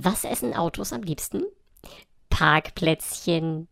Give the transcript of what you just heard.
Was essen Autos am liebsten? Parkplätzchen.